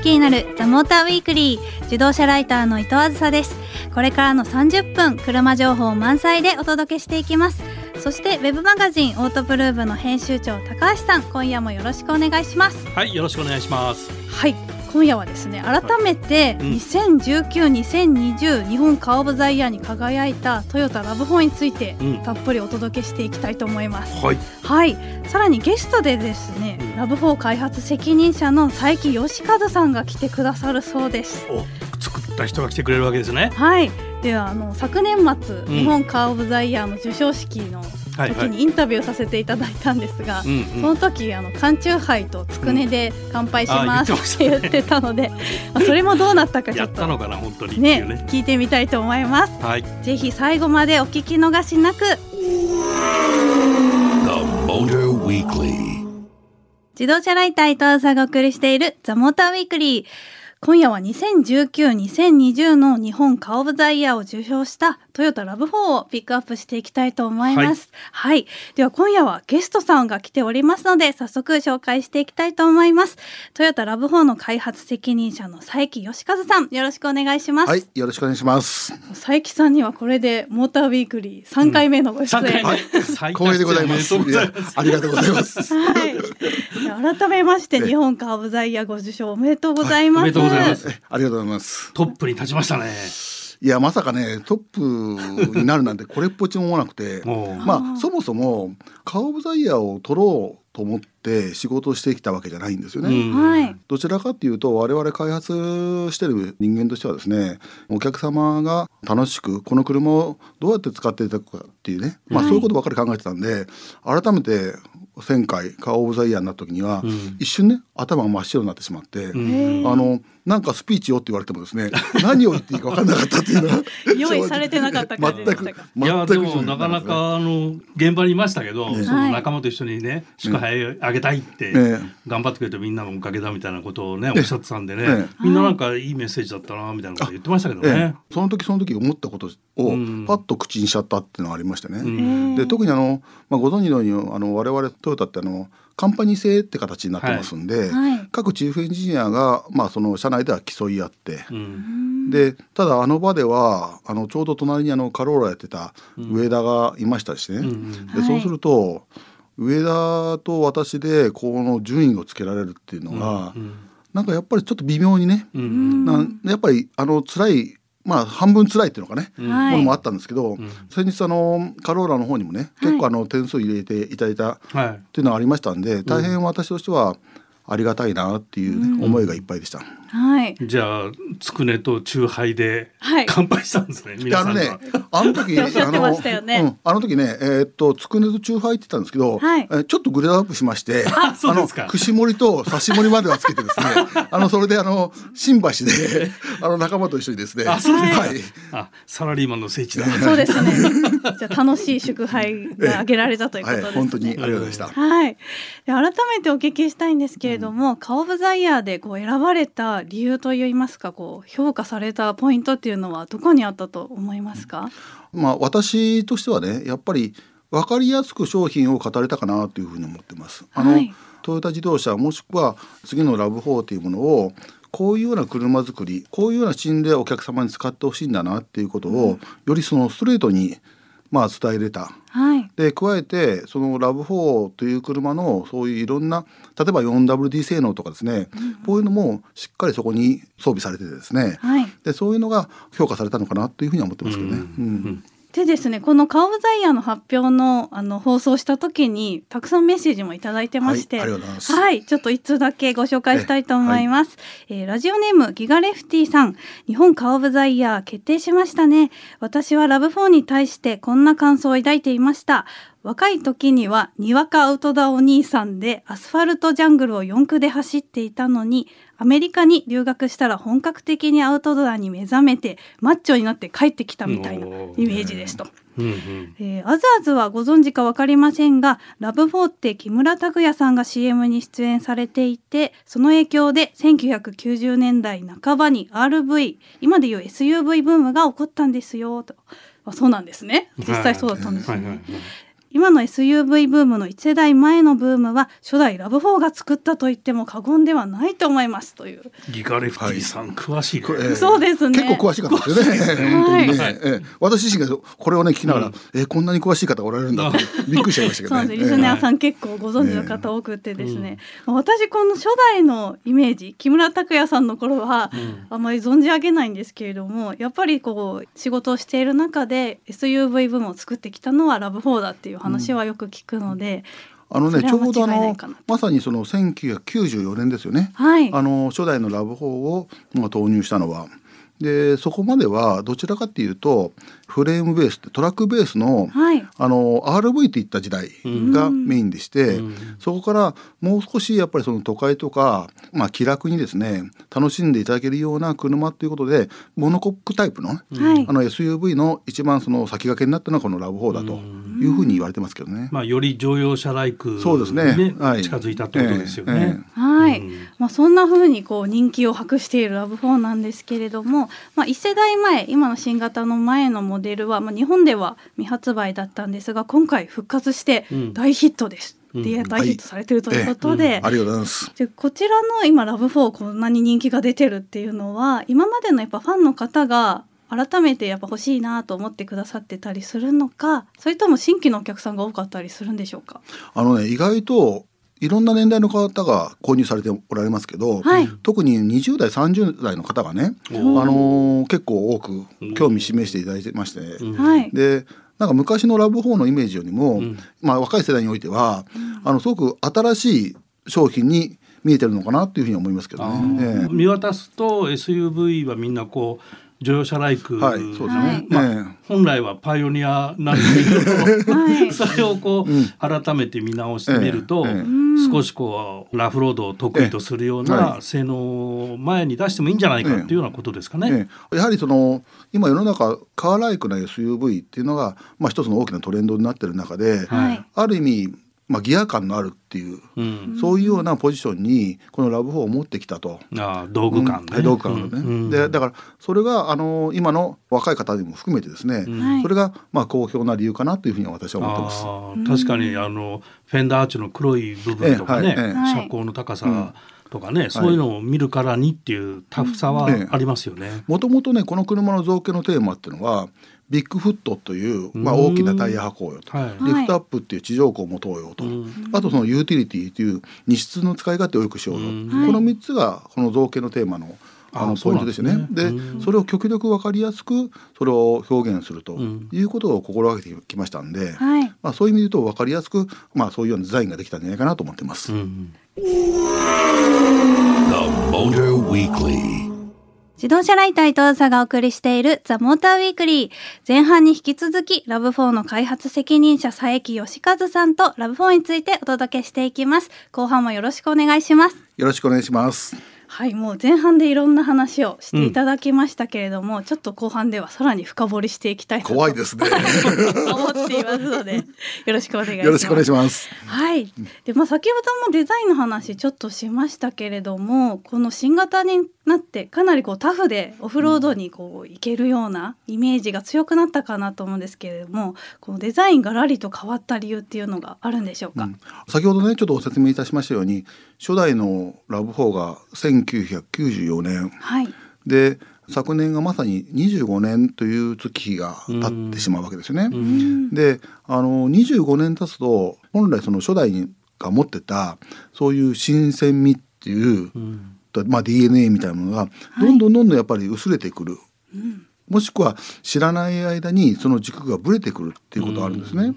好きになるザモーターウィークリー自動車ライターの伊藤あずさです。これからの30分車情報満載でお届けしていきます。そしてウェブマガジンオートプルーブの編集長高橋さん今夜もよろしくお願いします。はいよろしくお願いします。はい今夜はですね改めて2019-2020日本カー・オブ・ザ・イヤーに輝いたトヨタラブ4についてたっぷりお届けしていきたいと思います、はい、はい、さらにゲストでですね、うん、ラブ4開発責任者の佐伯義和さんが来てくださるそうです。お作った人が来てくれるわけですね。はい。ではあの昨年末、うん、日本カー・オブ・ザ・イヤーの授賞式の時にインタビューさせていただいたんですが、はいはい、その時あの缶チューハイとつくねで乾杯しますって言ってたので、う んまあ、それもどうなったかちょっとのかな本当にね、ね、聞いてみたいと思います、はい、ぜひ最後までお聞き逃しなく。自動車ライター伊藤さんがお送りしているザモーターウィークリー今夜は2019-2020の日本カーオブザイヤーを受賞したトヨタラブ4をピックアップしていきたいと思います、はい、はい、では今夜はゲストさんが来ておりますので早速紹介していきたいと思います。トヨタラブ4の開発責任者の佐伯義和さんよろしくお願いします。はいよろしくお願いします。佐伯さんにはこれでモーターウィークリー3回目のご出演、うん、はい、光栄でございます。ありがとうございます。はい。改めまして日本カーブザイヤーご受賞おめでとうございます、はい、ございます。ありがとうございます。トップに立ちましたね。いやまさかねトップになるなんてこれっぽっちも思わなくて。まあそもそもカー・オブ・ザ・イヤーを取ろうと思って仕事をしてきたわけじゃないんですよね。うん、どちらかっていうと我々開発してる人間としてはですねお客様が楽しくこの車をどうやって使っていただくかっていうね、まあ、そういうことばかり考えてたんで、改めて1000回カー・オブ・ザ・イヤーになった時には、うん、一瞬ね頭が真っ白になってしまって、うん、あのなんかスピーチをって言われてもですね 何を言っていいか分かんなかったっていうのは 用意されてなかった感じでしたか？いやでもなかなかあの現場にいましたけど、ね、その仲間と一緒にね祝杯あげたいって頑張ってくれてみんなのおかげだみたいなことをねおっしゃってたんでね、ね、みんななんかいいメッセージだったなみたいなこと言ってましたけどね、その時その時思ったことをパッと口にしちゃったっていうのがありましてね、で特にあの、まあ、ご存知のようにあの我々トヨタってあのカンパニー制って形になってますんで、はい、各チーフエンジニアが、まあ、その社内では競い合って、うん、でただあの場ではあのちょうど隣にあのカローラやってた上田がいましたしね、うん、でそうすると、はい、上田と私でこの順位をつけられるっていうのが、うん、なんかやっぱりちょっと微妙にね、うん、なやっぱりあの辛いまあ半分辛いっていうのかね、ものもあったんですけど、先日あのカローラの方にもね結構あの点数入れていただいたっていうのがありましたんで、大変私としてはありがたいなっていう、ね思いがいっぱいでした。はい。じゃあつくねとチューハイで乾杯したんですね。皆さんあのね、あの時 あの、うん、あの時ね、えー、っとつくねとチューハイって言ったんですけど、はい、えー、ちょっとグレードアップしまして、ああの串盛りと刺し盛りまではつけてですね、あのそれであの新橋で あの仲間と一緒にですね、あそうですはい。あサラリーマンの聖地だ。そうですね。じゃあ楽しい祝杯が挙げられたということです、ねはい、本当にありがとうございました。はい。で改めてお聞きしたいんですけれども、うん、カオブザイヤーでこう選ばれた理由といいますかこう評価されたポイントっていうのはどこにあったと思いますか、まあ、私としてはねやっぱり分かりやすく商品を語れたかなというふうに思ってます。あの、はい、トヨタ自動車もしくは次のラブ4というものをこういうような車作りこういうような視点でお客様に使ってほしいんだなっていうことを、よりそのストレートにまあ伝えれた、はい、で加えてそのラブ4という車のそういういろんな例えば 4WD 性能とかですね、うん、こういうのもしっかりそこに装備されててですね、はい、でそういうのが評価されたのかなというふうには思ってますけどね。うん、うんでですねこのカーブザイヤーの発表のあの放送した時にたくさんメッセージも頂いてまして、はい、はい、ちょっと一通だけご紹介したいと思います、え、はい、えー、ラジオネームギガレフティさん。日本カー・オブ・ザ・イヤー決定しましたね。私はラブ4に対してこんな感想を抱いていました若い時にはにわかアウトドアお兄さんでアスファルトジャングルを四駆で走っていたのにアメリカに留学したら本格的にアウトドアに目覚めてマッチョになって帰ってきたみたいなイメージですと。うんうん、えー、アザーズはご存知か分かりませんがラブフォーって木村拓哉さんが CM に出演されていてその影響で1990年代半ばに RV 今でいう SUV ブームが起こったんですよと。あそうなんですね。実際そうだったんですね。はいはいはいはい今の SUV ブームの1世代前のブームは初代ラブ4が作ったと言っても過言ではないと思いますという。ギガレフティさん、はい、詳しい、ね。えー、そうですね。結構詳しかったですよね。本当にね、はい、えー、私自身がこれをね聞きながら、うん、えー、こんなに詳しい方おられるんだってびっくりしちゃいましたけどね。リスナーさん結構ご存知の方多くてですね、うん、私この初代のイメージ木村拓哉さんの頃は、あまり存じ上げないんですけれどもやっぱりこう仕事をしている中で SUV 部門を作ってきたのはラブ4だっていう話はよく聞くので、あのねちょうどあのまさにその1994年ですよね、はい、あの初代のラブ4を、まあ、投入したのは。でそこまではどちらかっていうとフレームベーストラックベースの,、はい、あの RV といった時代がメインでして、うん、そこからもう少しやっぱりその都会とか、まあ、気楽にですね楽しんでいただけるような車ということでモノコックタイプの,、あの SUV の一番その先駆けになったのはこのラブ4だというふうに言われてますけどね。まあ、より乗用車ライク、そうですね、はい、近づいたってことですよね。えーえー、はい、まあ、そんなふうにこう人気を博しているラブ4なんですけれども、まあ、1世代前今の新型の前のモデルは、まあ、日本では未発売だったんですが今回復活して大ヒットです。うん、で大ヒットされてるということで、はいうん、ありがとうございます。でこちらの今ラブ4こんなに人気が出てるっていうのは今までのやっぱファンの方が改めてやっぱ欲しいなと思ってくださってたりするのかそれとも新規のお客さんが多かったりするんでしょうか？あのね意外といろんな年代の方が購入されておられますけど、はい、特に20代30代の方がね、あのー、結構多く興味示していただいてまして、ね、でなんか昔のラブ4のイメージよりも、うん、まあ、若い世代においては、うん、あのすごく新しい商品に見えてるのかなっていうふうに思いますけどね。えー、見渡すと SUV はみんなこう乗用車ライク、はい、そうですね、まあ、本来はパイオニアなんですけど、はい、それをこう、うん、改めて見直してみると、えー、少しこうラフロードを得意とするような性能を前に出してもいいんじゃないかっていうようなことですかね。えー、やはりその今世の中カーライクな SUV っていうのが、まあ、一つの大きなトレンドになってる中で、はい、ある意味まあ、ギア感のあるっていう、うん、そういうようなポジションにこのラブ4を持ってきたと。あ道具感ね、うん、道具感のね、うん、でだからそれがあの今の若い方にも含めてですね、それがまあ好評な理由かなというふうに私は思ってます。確かにあのフェンダーアーチの黒い部分とかね、ええはい、車高の高さ、とかね、そういうのを見るからにっていうタフさはありますよね。もともとねこの車の造形のテーマっていうのはビッグフットという、まあ、大きなタイヤ運こうよと、はい、リフトアップっていう地上庫を持とうよと、あとそのユーティリティという荷室の使い勝手をよくしようと、この3つがこの造形のテーマのあのポイントですよね。で、ね、それを極力分かりやすくそれを表現するということを心がけてきましたんで、はい、まあそういう意味で言うと分かりやすくまあそういうようなデザインができたんじゃないかなと思ってます。うん自動車ライター伊藤さがお送りしているザ・モーターウィークリー。前半に引き続き、ラブ4の開発責任者佐伯義和さんとラブ4についてお届けしていきます。後半もよろしくお願いします。よろしくお願いします。はいもう前半でいろんな話をしていただきましたけれども、うん、ちょっと後半ではさらに深掘りしていきたい怖いですね思っていますのでよろしくお願いしますよろしくお願いしますはいでまあ先ほどもデザインの話ちょっとしましたけれどもこの新型になってかなりこうタフでオフロードにこう行けるようなイメージが強くなったかなと思うんですけれどもこのデザインがらりと変わった理由っていうのがあるんでしょうか、うん、先ほどねちょっとご説明いたしましたように初代のラブ4が1994年、はい、で昨年がまさに25年という月日が経ってしまうわけですよね。であの25年経つと本来その初代が持ってたそういう新鮮味っていう、まあ、DNA みたいなものがどんどんどんどんやっぱり薄れてくる。はいもしくは知らない間にその軸がぶれてくるっていうことがあるんですね。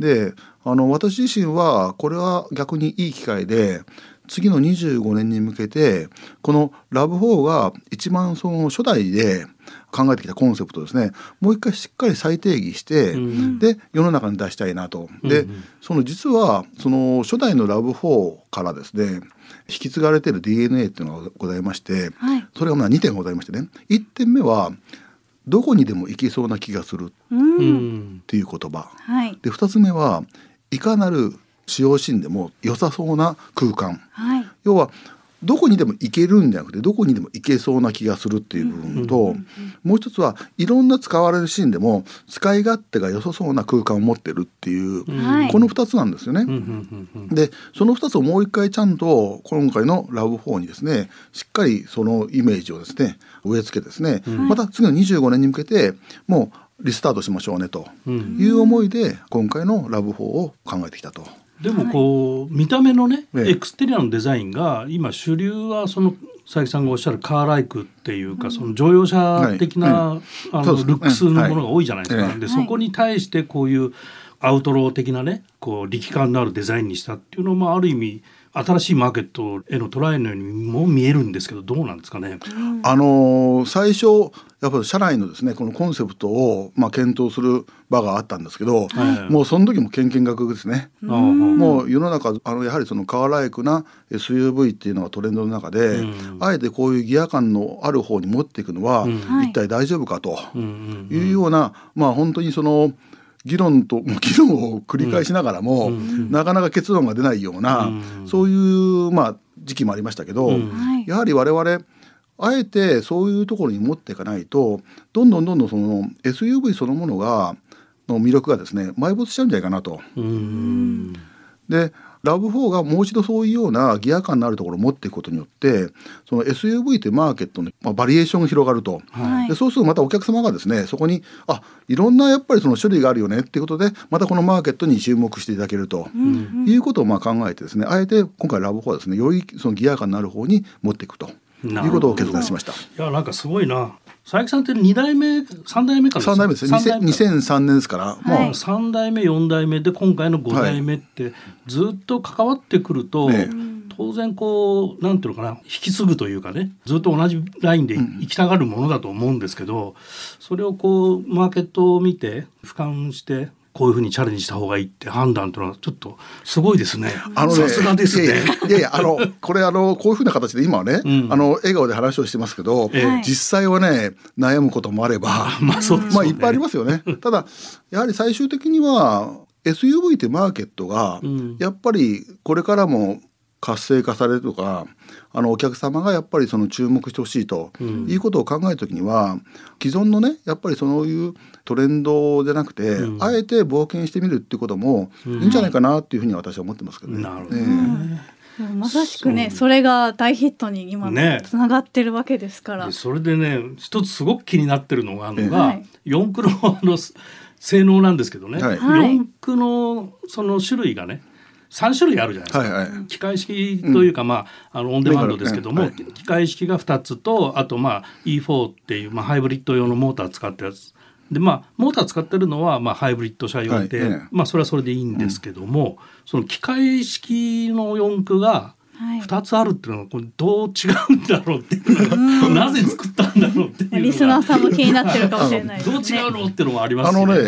であの私自身はこれは逆にいい機会で次の25年に向けてこのラブ4が一番その初代で考えてきたコンセプトですね。もう一回しっかり再定義して、うん、で世の中に出したいなと。で、うん、その実はその初代のラブ4からですね引き継がれてる DNA っていうのがございまして、はい、それがまあ2点ございましてね。1点目はどこにでも行けそうな気がするっていう言葉、はい、で2つ目はいかなる使用シーンでも良さそうな空間、はい、要はどこにでも行けるんじゃなくてどこにでも行けそうな気がするっていう部分と、もう一つはいろんな使われるシーンでも使い勝手が良さそうな空間を持ってるっていう、この2つなんですよね。でその2つをもう一回ちゃんと今回のラブ4にですねしっかりそのイメージをですね植え付けてですね、また次の25年に向けてもうリスタートしましょうねという思いで今回のラブ4を考えてきたと。でもこう、はい、見た目のね、エクステリアのデザインが今主流はその佐伯さんがおっしゃるカーライクっていうか、その乗用車的な、はい、あのルックスのものが多いじゃないですか。でそこに対してこういうアウトロー的なねこう力感のあるデザインにしたっていうのもある意味新しいマーケットへのトライのようにも見えるんですけどどうなんですかね。あの最初やっぱり社内のですねこのコンセプトをまあ検討する場があったんですけど、はい、もうその時もけんけんがくですね。もう世の中あのやはりそのカーライクな SUV っていうのがトレンドの中で、あえてこういうギア感のある方に持っていくのは、一体大丈夫かというような、まあ本当にその。議論と 議論を繰り返しながらも、うん、なかなか結論が出ないような、うん、そういうまあ時期もありましたけど、うん、やはり我々あえてそういうところに持っていかないとどんどんどんどんその SUV そのものがの魅力がですね埋没しちゃうんじゃないかなと。でラブ4がもう一度そういうようなギア感のあるところを持っていくことによってその SUV というマーケットの、まあ、バリエーションが広がると、はい、でそうするとまたお客様がですねそこにあいろんなやっぱりその種類があるよねっていうことでまたこのマーケットに注目していただけると、いうことをまあ考えてですねあえて今回ラブ4はですねよりそのギア感のある方に持っていくということを決断しました。いやなんかすごいな佐伯さんって2代目3代目かな？3代目です2003年ですから、はい、もう3代目4代目で今回の5代目ってずっと関わってくると、はい、当然こうなんていうのかな？引き継ぐというかねずっと同じラインで行きたがるものだと思うんですけど、それをこうマーケットを見て俯瞰してこういうふうにチャレンジした方がいいって判断というのはちょっとすごいですね。あのさすがですね。いやいやあのこれあのこういうふうな形で今はね、うん、あの笑顔で話をしてますけど、えー、実際はね悩むこともあれば、まあそう、ね、まあいっぱいありますよね。ただやはり最終的には SUV ってマーケットがやっぱりこれからも活性化されるとかあのお客様がやっぱりその注目してほしいということを考える時には、既存のねやっぱりそういうトレンドじゃなくて、うん、あえて冒険してみるっていうこともいいんじゃないかなっていうふうに私は思ってますけどね。なるほど。ねまさしくねそれが大ヒットに今つながってるわけですから、ね、それでね一つすごく気になってるのがあのが、四駆のあの性能なんですけどね、はい、四駆のその種類がね3種類あるじゃないですか、はいはい、機械式というか、まあ、あのオンデマンドですけども、はい、機械式が2つとあと、まあ、E4 っていう、まあ、ハイブリッド用のモーター使ったやつ。でまあモーター使ってるのは、まあ、ハイブリッド車用で、はい、まあ、それはそれでいいんですけども、うん、その機械式の四駆が2つあるっていうのはこれどう違うんだろうっていうなぜ作ったんだろうっていうリスナーさんも気になってるかもしれない、ね、どう違うのっていうのもありますね。あのね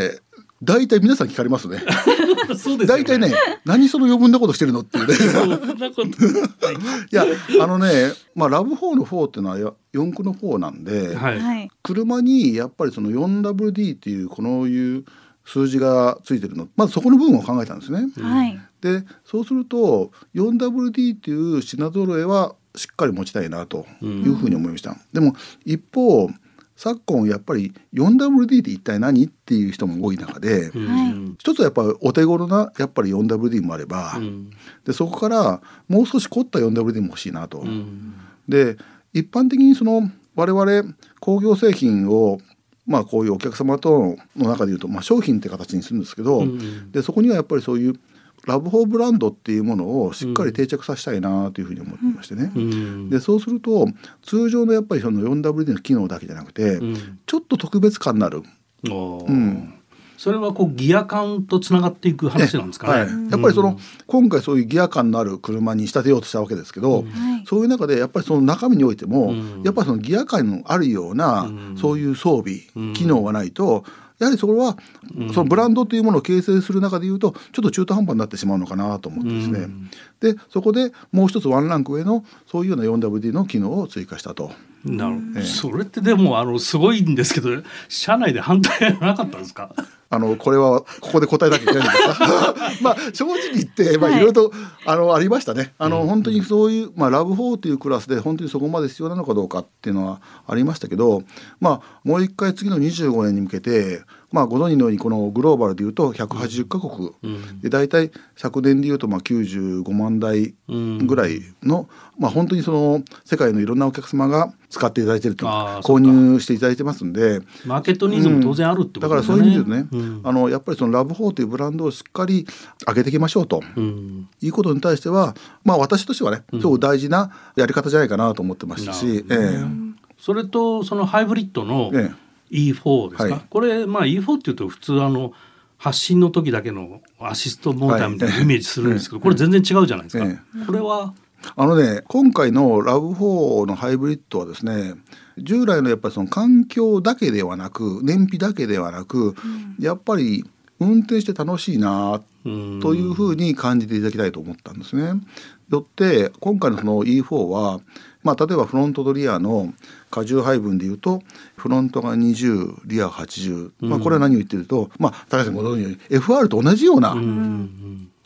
大体皆さん聞かれますね。そうです、ね、大体ね、何その余分なことしてるのっていうね。そんなこと。いや、あのね、まあラブ4の4っていうのは四駆の4なんで、はい、車にやっぱりその 4WD っていうこのいう数字がついてるの、まずそこの部分を考えたんですね。はい、で、そうすると 4WD っていう品揃えはしっかり持ちたいなというふうに思いました。うん、でも一方昨今やっぱり 4WD って一体何っていう人も多い中で、うん、一つはやっぱりお手頃なやっぱり 4WD もあれば、うん、でそこからもう少し凝った 4WD も欲しいなと。うん、で一般的にその我々工業製品をまあこういうお客様との中でいうと、まあ、商品って形にするんですけど、でそこにはやっぱりそういうラブホーブランドっていうものをしっかり定着させたいなというふうに思ってましてね、うん、でそうすると通常のやっぱりその 4WD の機能だけじゃなくて、うん、ちょっと特別感のある。うん。それはこうギア感とつながっていく話なんですかね。はい、やっぱりその、今回そういうギア感のある車に仕立てようとしたわけですけど、そういう中でやっぱりその中身においても、やっぱりそのギア感のあるような、そういう装備、機能がないとやはりそれは、そのブランドというものを形成する中でいうとちょっと中途半端になってしまうのかなと思ってですね、でそこでもう一つワンランク上のそういうような 4WD の機能を追加したと。なる、えー、それってでもあのすごいんですけど社内で反対はなかったんですか？あのこれはここで答えなきゃいけないんですか？まあ正直言ってまあい。ろいろと、あのありましたね。あの、本当にそういう、まあ、ラブ4というクラスで本当にそこまで必要なのかどうかっていうのはありましたけどまあもう一回次の25年に向けてまあ、ご存知のようにこのグローバルでいうと180か国、うん、で大体昨年でいうとまあ95万台ぐらいの、まあ、本当にその世界のいろんなお客様が使っていただいていると購入していただいてますんで。マーケットニーズも当然あるってことですね、うん、だからそういう意味でね、うん、あのやっぱりそのラブ4というブランドをしっかり上げていきましょうと、いうことに対しては、まあ、私としてはねすごく大事なやり方じゃないかなと思ってましたし、ええ、それとそのハイブリッドの、ええ E4 ですか、はい、これまあ E4 っていうと普通あの発信の時だけのアシストモーターみたいなイメージするんですけど、はい、これ全然違うじゃないですか、これは？あのね今回のラブ4のハイブリッドはですね従来のやっぱりその環境だけではなく燃費だけではなく、うん、やっぱり運転して楽しいなというふうに感じていただきたいと思ったんですね。よって今回のその E4 はまあ、例えばフロントとリアの荷重配分でいうとフロントが20リア80、まあ、これは何を言ってると、まあ、高橋さんご存知のように FR と同じような、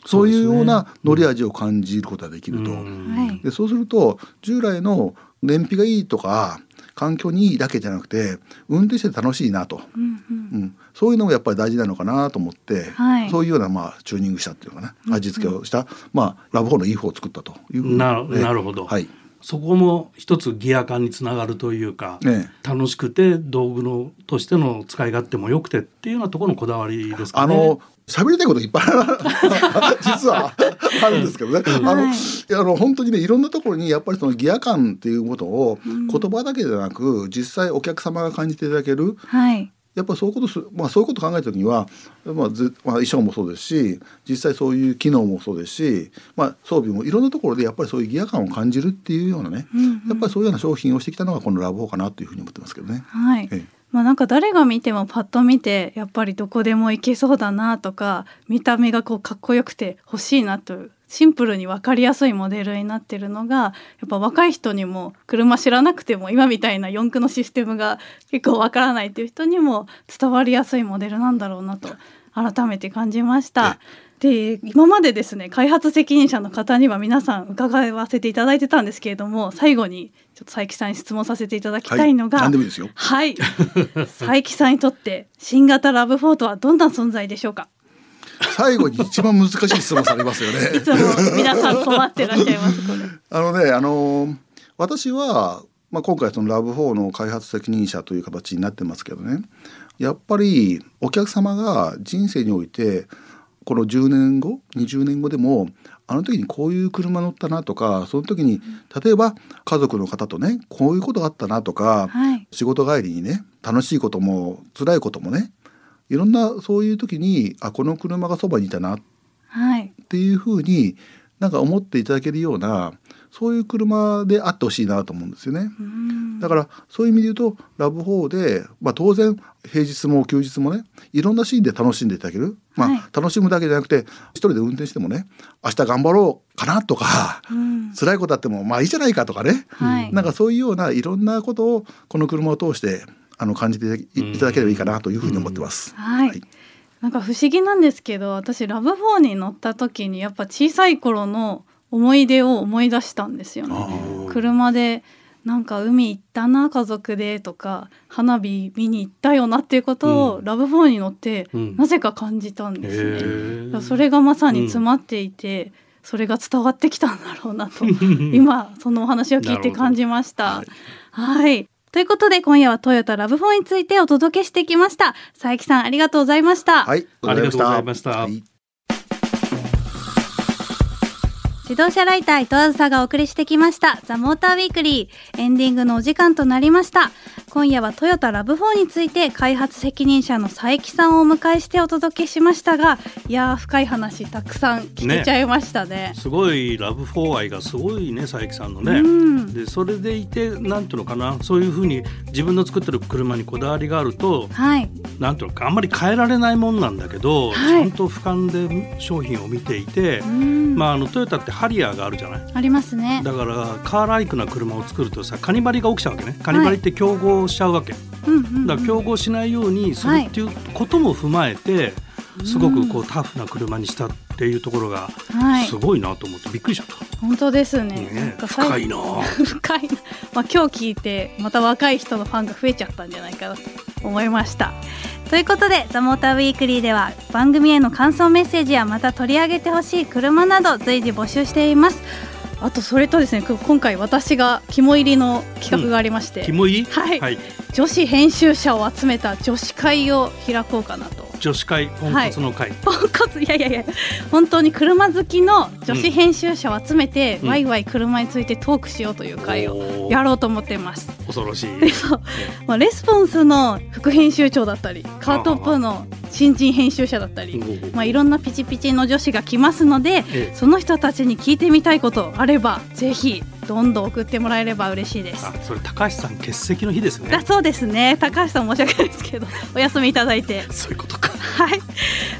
そういうような乗り味を感じることができると。でそうすると従来の燃費がいいとか環境にいいだけじゃなくて運転して楽しいなと、うん、うん、そういうのもやっぱり大事なのかなと思って、はい、そういうようなまあチューニングしたっていうかな。味付けをした、うんうん、まあ、ラブホのいい方を作ったというななるほど、はい、そこも一つギア感につながるというか、ね、楽しくて道具のとしての使い勝手も良くてっていうようなところのこだわりですかね。あの喋りたいこといっぱい実はあるんですけどね、うん、あの、はい、あの本当にねいろんなところにやっぱりそのギア感っていうことを言葉だけでなく、実際お客様が感じていただける、はい、やっぱそういうことすまあ、そういうこと考えた時には、まあずまあ、衣装もそうですし実際そういう機能もそうですし、まあ、装備もいろんなところでやっぱりそういうギア感を感じるっていうようなね、うんうん、やっぱりそういうような商品をしてきたのがこのラボかなというふうに思ってますけどね。はい、ええ。まあ、なんか誰が見てもパッと見てやっぱりどこでも行けそうだなとか見た目がこうかっこよくて欲しいなとシンプルに分かりやすいモデルになってるのがやっぱ若い人にも車知らなくても今みたいな四駆のシステムが結構分からないっていう人にも伝わりやすいモデルなんだろうなと改めて感じました。で今までですね開発責任者の方には皆さん伺わせていただいてたんですけれども最後にちょっと佐伯さんに質問させていただきたいのが、はい、はい。佐伯さんにとって新型ラブフォートはどんな存在でしょうか？最後に一番難しい質問されますよね。いつも皆さん困ってらっしゃいます。あのね、あの私はまあ今回そのラブ4の開発責任者という形になってますけどね。やっぱりお客様が人生においてこの10年後20年後でもあの時にこういう車乗ったなとかその時に例えば家族の方とねこういうことがあったなとか、はい、仕事帰りにね楽しいことも辛いこともねいろんなそういう時にあこの車がそばにいたな。っていうふうになんか思っていただけるようなそういう車であってほしいなと思うんですよね。だからそういう意味で言うとラブ4で、まあ、当然平日も休日もねいろんなシーンで楽しんでいただける、まあ、はい、楽しむだけじゃなくて一人で運転してもね明日頑張ろうかなとか、うん、辛いことあってもまあいいじゃないかとかね、はい、なんかそういうようないろんなことをこの車を通してあの感じていただければいいかなというふうに思ってます。はい、はい。なんか不思議なんですけど私ラブ4に乗った時にやっぱ小さい頃の思い出を思い出したんですよね。車でなんか海行ったな家族でとか花火見に行ったよなっていうことを、ラブ4に乗ってなぜか感じたんですね。それがまさに詰まっていて、それが伝わってきたんだろうなと今そのお話を聞いて感じました。はいということで今夜はトヨタラブフォーについてお届けしてきました。佐伯さんありがとうございました。はいありがとうございました、自動車ライター伊藤あずさがお送りしてきました。ザ・モーターウィークリー。エンディングのお時間となりました。今夜はトヨタラブ4について開発責任者の佐伯さんをお迎えしてお届けしましたがいや深い話たくさん聞けちゃいましたね、ね、すごいラブ4愛がすごいね佐伯さんのね、うん、でそれでいてなんていうのかな。そういうふうに自分の作ってる車にこだわりがあると、はい、なんていうのかあんまり変えられないもんなんだけど、はい、ちゃんと俯瞰で商品を見ていて、まああのトヨタってハリアーがあるじゃない？ありますねだからカーライクな車を作るとさカニバリが起きちゃうわけねカニバリって競合しちゃうわけ、はい、だから競合しないようにするっていうことも踏まえて、すごくこうタフな車にしたっていうところがすごいなと思ってびっくりしちゃった。本当ですね。ね深いな。深いな。まあ今日聞いてまた若い人のファンが増えちゃったんじゃないかなと思いました。ということで「ザ・モーターウィークリーでは番組への感想メッセージやまた取り上げてほしい車など随時募集しています。あとそれとですね今回私が肝入りの企画がありまして、うん、肝入り？はい、はい、女子編集者を集めた女子会を開こうかなと女子会ポンコツの会、ポンコツいやいやいや。本当に車好きの女子編集者を集めて、うん、ワイワイ車についてトークしようという会をやろうと思ってます。恐ろしい。そう、まあ、レスポンスの副編集長だったりカートップの新人編集者だったりまあ、いろんなピチピチの女子が来ますので、その人たちに聞いてみたいことあればぜひどんどん送ってもらえれば嬉しいです。それ高橋さん欠席の日ですね。そうですね。高橋さん申し訳ないですけどお休みいただいて。そういうことかはい。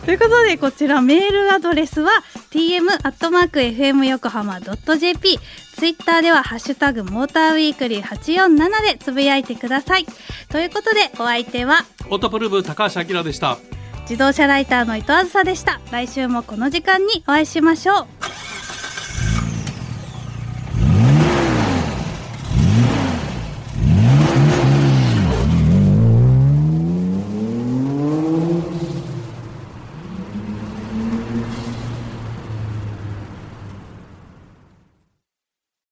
ということでこちらメールアドレスは tm アットマーク fm 横浜ドット jp ツイッターではハッシュタグモーターウィークリー847でつぶやいてください。ということでお相手はオートプルーブ高橋明でした。自動車ライターの伊藤あずさでした。来週もこの時間にお会いしましょう